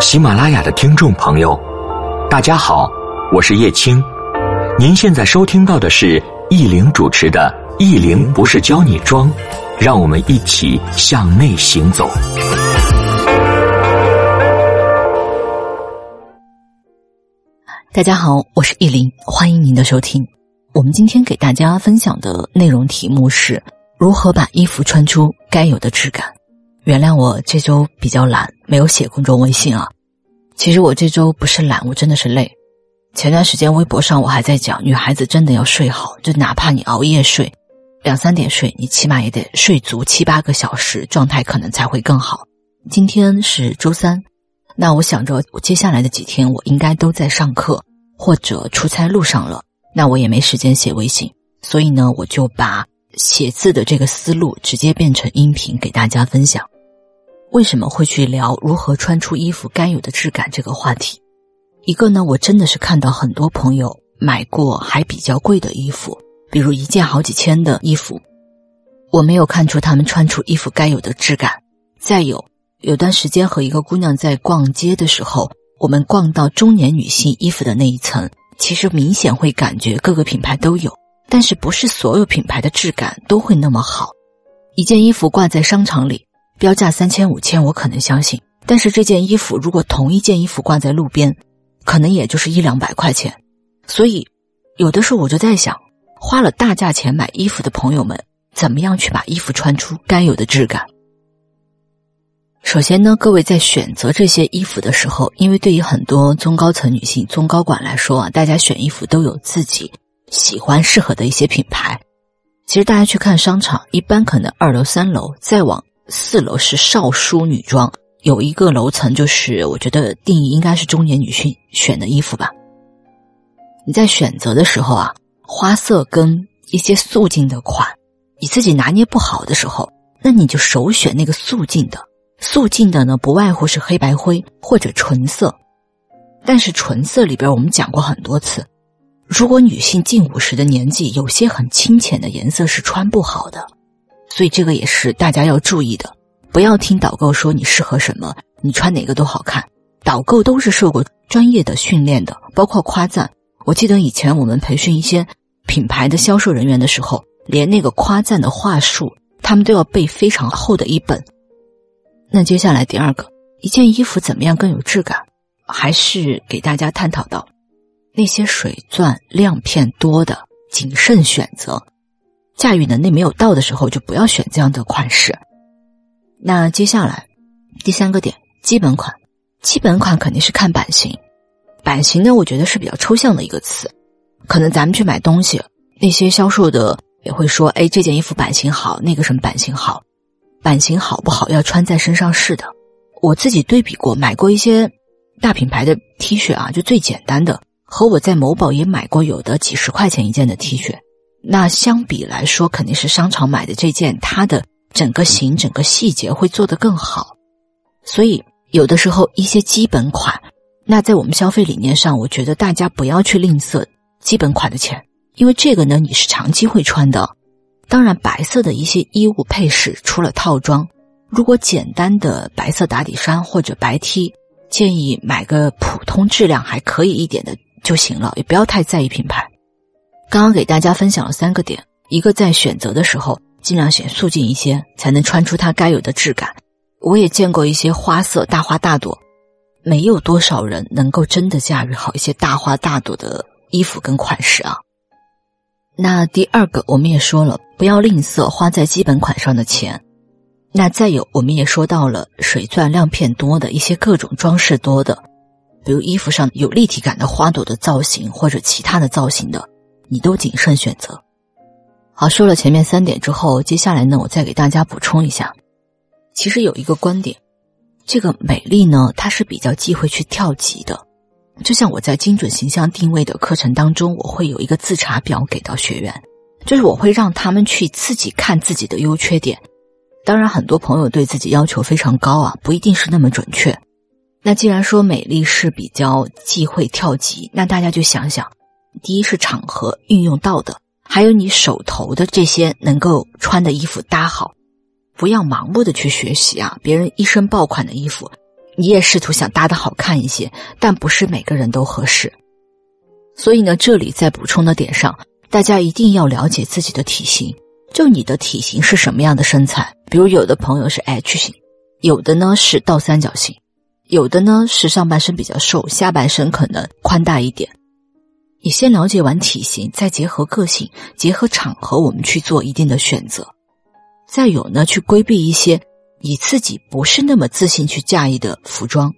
喜马拉雅的听众朋友，大家好，我是叶青。您现在收听到的是易玲主持的《易玲不是教你装》，让我们一起向内行走。大家好，我是易玲，欢迎您的收听。我们今天给大家分享的内容题目是如何把衣服穿出该有的质感。原谅我这周比较懒，没有写公众微信啊。其实我这周不是懒，我真的是累。前段时间微博上我还在讲，女孩子真的要睡好，就哪怕你熬夜睡，两三点睡，你起码也得睡足七八个小时，状态可能才会更好。今天是周三，那我想着接下来的几天我应该都在上课或者出差路上了，那我也没时间写微信，所以呢，我就把写字的这个思路直接变成音频给大家分享。为什么会去聊如何穿出衣服该有的质感这个话题？一个呢，我真的是看到很多朋友买过还比较贵的衣服，比如一件好几千的衣服，我没有看出他们穿出衣服该有的质感。再有，有段时间和一个姑娘在逛街的时候，我们逛到中年女性衣服的那一层，其实明显会感觉各个品牌都有，但是不是所有品牌的质感都会那么好。一件衣服挂在商场里。标价三千五千，我可能相信。但是这件衣服，如果同一件衣服挂在路边，可能也就是一两百块钱。所以，有的时候我就在想，花了大价钱买衣服的朋友们，怎么样去把衣服穿出该有的质感？首先呢，各位在选择这些衣服的时候，因为对于很多中高层女性、中高管来说啊，大家选衣服都有自己喜欢、适合的一些品牌。其实大家去看商场，一般可能二楼、三楼再往。四楼是少淑女装，有一个楼层就是我觉得定义应该是中年女性选的衣服吧。你在选择的时候啊，花色跟一些素净的款，你自己拿捏不好的时候，那你就首选那个素净的。素净的呢，不外乎是黑白灰或者纯色。但是纯色里边我们讲过很多次，如果女性近五十的年纪，有些很清浅的颜色是穿不好的。所以这个也是大家要注意的，不要听导购说你适合什么，你穿哪个都好看。导购都是受过专业的训练的，包括夸赞。我记得以前我们培训一些品牌的销售人员的时候，连那个夸赞的话术，他们都要背非常厚的一本。那接下来第二个，一件衣服怎么样更有质感？还是给大家探讨到那些水钻亮片多的，谨慎选择。驾驭能力没有到的时候，就不要选这样的款式。那接下来第三个点，基本款。基本款肯定是看版型，版型呢，我觉得是比较抽象的一个词。可能咱们去买东西，那些销售的也会说：“哎，这件衣服版型好，那个什么版型好。”版型好不好要穿在身上试的。我自己对比过，买过一些大品牌的 T 恤啊，就最简单的，和我在某宝也买过有的几十块钱一件的 T 恤。那相比来说，肯定是商场买的这件，它的整个型、整个细节会做得更好。所以有的时候一些基本款，那在我们消费理念上，我觉得大家不要去吝啬基本款的钱，因为这个呢你是长期会穿的。当然，白色的一些衣物配饰，除了套装，如果简单的白色打底衫或者白 T，建议买个普通质量还可以一点的就行了，也不要太在意品牌。刚刚给大家分享了三个点：一个在选择的时候尽量选素净一些，才能穿出它该有的质感。我也见过一些花色大花大朵，没有多少人能够真的驾驭好一些大花大朵的衣服跟款式啊。那第二个，我们也说了，不要吝啬花在基本款上的钱。那再有，我们也说到了水钻亮片多的一些各种装饰多的，比如衣服上有立体感的花朵的造型或者其他的造型的。你都谨慎选择。好，说了前面三点之后，接下来呢，我再给大家补充一下。其实有一个观点，这个美丽呢，它是比较忌讳去跳级的。就像我在精准形象定位的课程当中，我会有一个自查表给到学员，就是我会让他们去自己看自己的优缺点。当然，很多朋友对自己要求非常高啊，不一定是那么准确。那既然说美丽是比较忌讳跳级，那大家就想想。第一是场合运用到的，还有你手头的这些能够穿的衣服搭好，不要盲目的去学习啊！别人一身爆款的衣服，你也试图想搭的好看一些，但不是每个人都合适。所以呢，这里在补充的点上，大家一定要了解自己的体型。就你的体型是什么样的身材？比如有的朋友是 H 型，有的呢是倒三角形，有的呢是上半身比较瘦，下半身可能宽大一点。你先了解完体型，再结合个性、结合场合，我们去做一定的选择。再有呢，去规避一些你自己不是那么自信去驾驭的服装。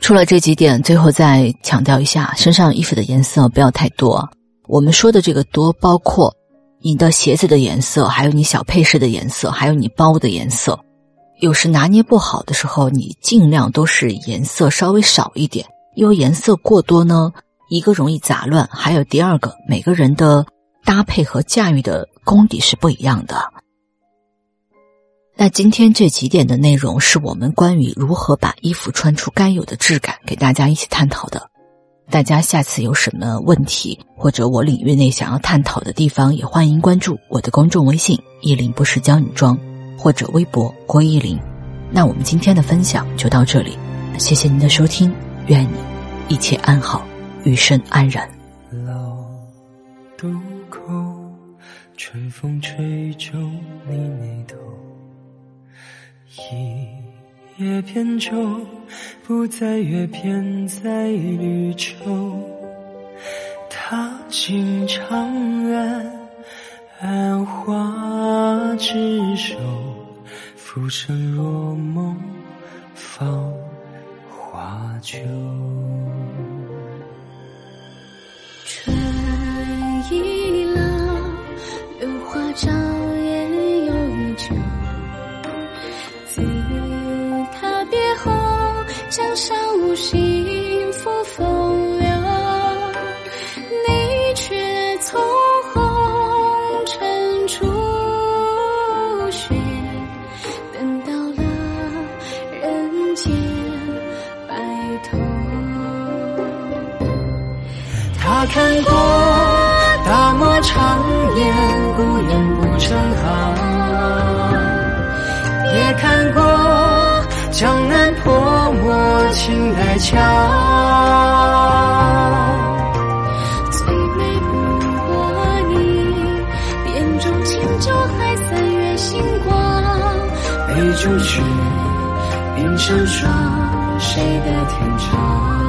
除了这几点，最后再强调一下：身上衣服的颜色不要太多。我们说的这个多，包括你的鞋子的颜色，还有你小配饰的颜色，还有你包的颜色。有时拿捏不好的时候，你尽量都是颜色稍微少一点，因为颜色过多呢，一个容易杂乱，还有第二个，每个人的搭配和驾驭的功底是不一样的。那今天这几点的内容是我们关于如何把衣服穿出该有的质感，给大家一起探讨的。大家下次有什么问题，或者我领域内想要探讨的地方，也欢迎关注我的公众微信“意林不是教女装”或者微博“郭依林”。那我们今天的分享就到这里，谢谢您的收听，愿你一切安好，余生安然。老渡口，春风吹皱你眉头。一叶扁舟，不再阅遍在绿洲。踏尽长安，安花之手，浮生若梦，芳华旧。江上无幸福风流。你却从红尘初雪，等到了人间白头。他看过大漠长烟，孤雁不成行。也看过江南泼墨青黛桥，最美不过你，眼中轻舟还三月星光。杯中雪，鬓上霜，谁的天长？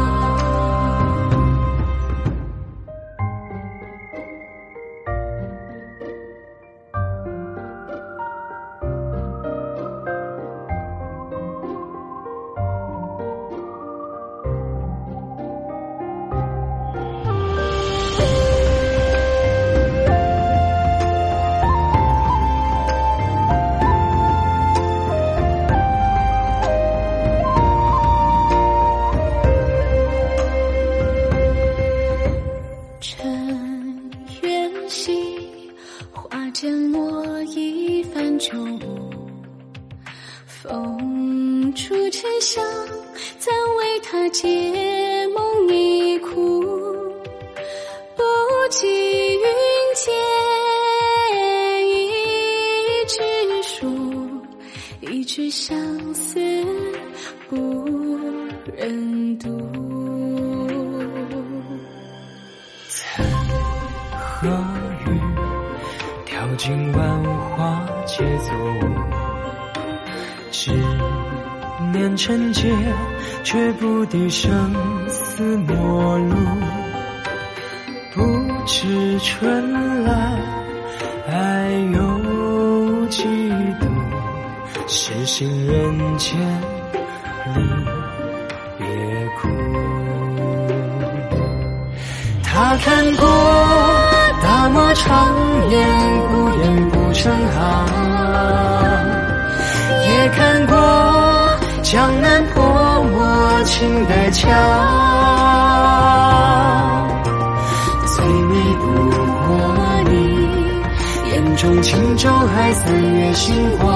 一纸相思不忍读。残荷雨，跳进万花皆作舞。只念成劫，却不敌生死陌路。不知春来，爱有几度？是行。人间你别苦。他看过大漠长烟，孤雁不成行。也看过江南泼墨青黛桥，最美不过你眼中轻舟还三月星光，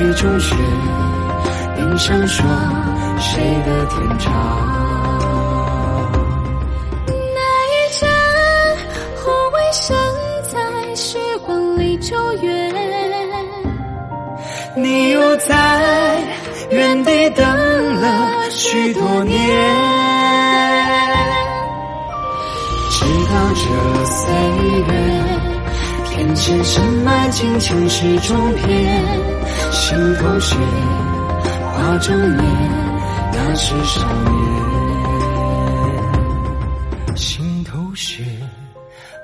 雨中雪冰上霜谁的天长？那一盏红卫生在时光里久远？你又在原地等了许多年。直到这岁月前深埋进青史中篇，心头血，画中烟，那是少年。心头血，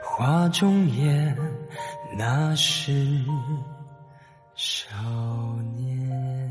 画中烟，那是少年。